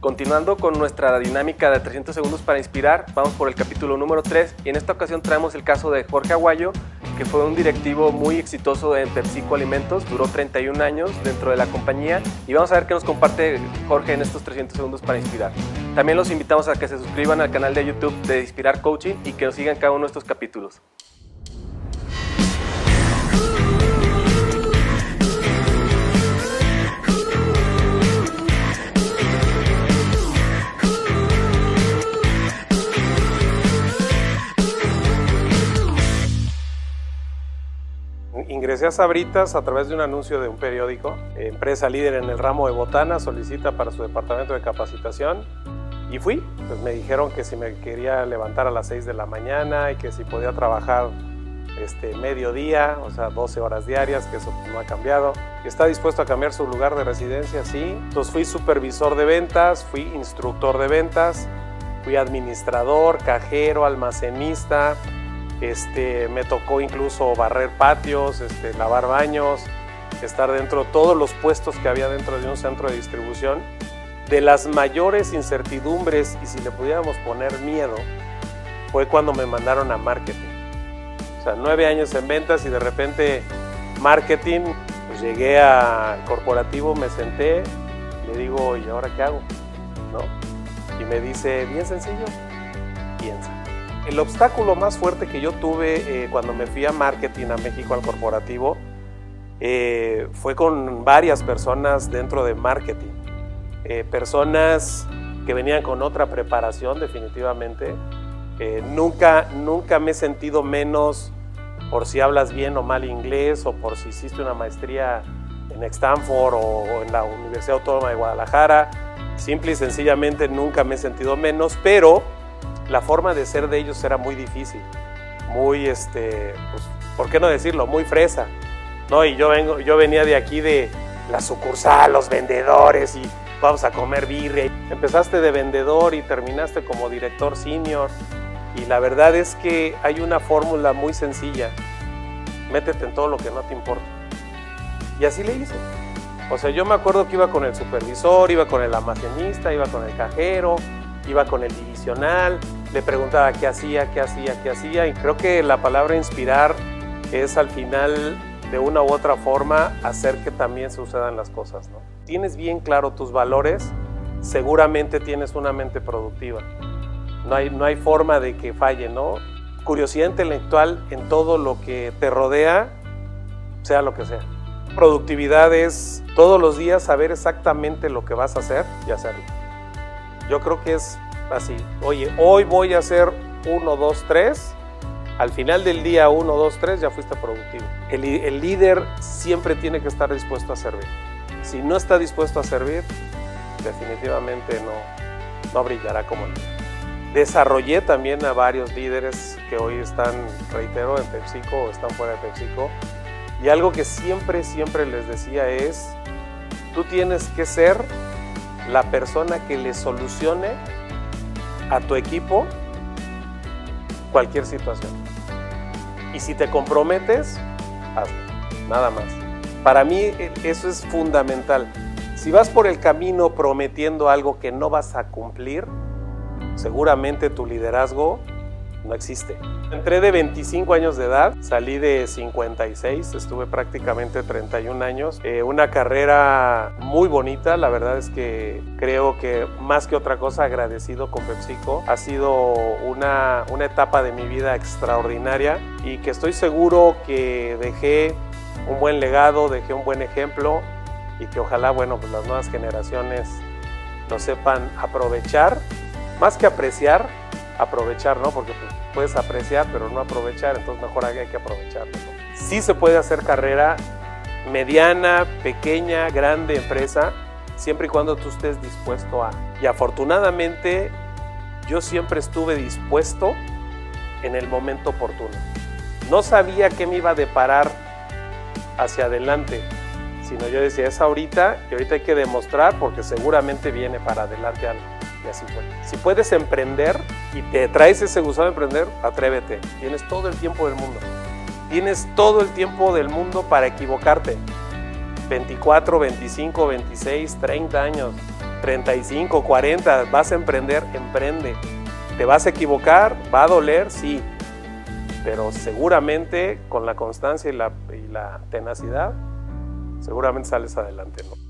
Continuando con nuestra dinámica de 300 segundos para inspirar, vamos por el capítulo número 3 y en esta ocasión traemos el caso de Jorge Aguayo, que fue un directivo muy exitoso en PepsiCo Alimentos, duró 31 años dentro de la compañía y vamos a ver qué nos comparte Jorge en estos 300 segundos para inspirar. También los invitamos a que se suscriban al canal de YouTube de Inspirar Coaching y que nos sigan cada uno de estos capítulos. Ingresé a Sabritas a través de un anuncio de un periódico. Empresa líder en el ramo de botana solicita para su departamento de capacitación y fui. Pues me dijeron que si me quería levantar a las 6 de la mañana y que si podía trabajar este, mediodía, o sea, 12 horas diarias, que eso no ha cambiado. ¿Está dispuesto a cambiar su lugar de residencia? Sí. Entonces fui supervisor de ventas, fui instructor de ventas, fui administrador, cajero, almacenista, este, me tocó incluso barrer patios, este, lavar baños, estar dentro de todos los puestos que había dentro de un centro de distribución. De las mayores incertidumbres, y si le pudiéramos poner miedo, fue cuando me mandaron a marketing. O sea, nueve años en ventas y de repente marketing, pues llegué al corporativo, me senté, le digo, ¿y ahora qué hago? ¿No? Y me dice, bien sencillo. El obstáculo más fuerte que yo tuve eh, cuando me fui a marketing a México al corporativo eh, fue con varias personas dentro de marketing. Eh, personas que venían con otra preparación definitivamente. nunca, nunca me he sentido menos por si hablas bien o mal inglés o por si hiciste una maestría en Stanford o en la Universidad Autónoma de Guadalajara. Simple y sencillamente nunca me he sentido menos, pero la forma de ser de ellos era muy difícil, muy, este, pues, ¿por qué no decirlo? Muy fresa, ¿no? Y yo, vengo, yo venía de aquí de la sucursal, los vendedores y vamos a comer birria. Empezaste de vendedor y terminaste como director senior y la verdad es que hay una fórmula muy sencilla, métete en todo lo que no te importa. Y así le hice. O sea, yo me acuerdo que iba con el supervisor, iba con el almacenista, iba con el cajero, iba con el divisional, le preguntaba qué hacía, qué hacía, qué hacía. Y creo que la palabra inspirar es al final, de una u otra forma, hacer que también sucedan las cosas. ¿no? Tienes bien claro tus valores, seguramente tienes una mente productiva. No hay, no hay forma de que falle, ¿no? Curiosidad intelectual en todo lo que te rodea, sea lo que sea. Productividad es todos los días saber exactamente lo que vas a hacer y hacerlo. Yo creo que es así, oye, hoy voy a hacer 1, 2, 3. Al final del día 1, 2, 3 ya fuiste productivo. El, el, líder siempre tiene que estar dispuesto a servir. Si no está dispuesto a servir, definitivamente no, no brillará como líder. Desarrollé también a varios líderes que hoy están, reitero, en PepsiCo o están fuera de PepsiCo. Y algo que siempre, siempre les decía es, tú tienes que ser la persona que le solucione a tu equipo cualquier situación. Y si te comprometes, hazlo, nada más. Para mí e, eso es fundamental. Si vas por el camino prometiendo algo que no vas a cumplir, seguramente tu liderazgo no existe. Entré de 25 años de edad, salí de 56, estuve prácticamente 31 años. Eh, una carrera muy bonita, la verdad es que creo que más que otra cosa agradecido con PepsiCo. Ha sido una, una etapa de mi vida extraordinaria y que estoy seguro que dejé un buen legado, dejé un buen ejemplo y que ojalá, bueno, pues las nuevas generaciones lo sepan aprovechar, más que apreciar, aprovechar, ¿no? Porque puedes apreciar, pero no aprovechar, entonces mejor hay que aprovecharlo. Sí se puede hacer carrera mediana, pequeña, grande empresa, siempre y cuando tú estés dispuesto a. Y afortunadamente yo siempre estuve dispuesto en el momento oportuno. No sabía qué me iba a deparar hacia adelante, sino yo decía, es ahorita y ahorita hay que demostrar porque seguramente viene para adelante algo. Si puedes emprender y te traes ese gusto de emprender, atrévete. Tienes todo el tiempo del mundo. Tienes todo el tiempo del mundo para equivocarte. 24, 25, 26, 30 años, 35, 40, vas a emprender, emprende. ¿Te vas a equivocar? ¿Va a doler? Sí. Pero seguramente con la constancia y la, tenacidad, seguramente sales adelante. ¿no?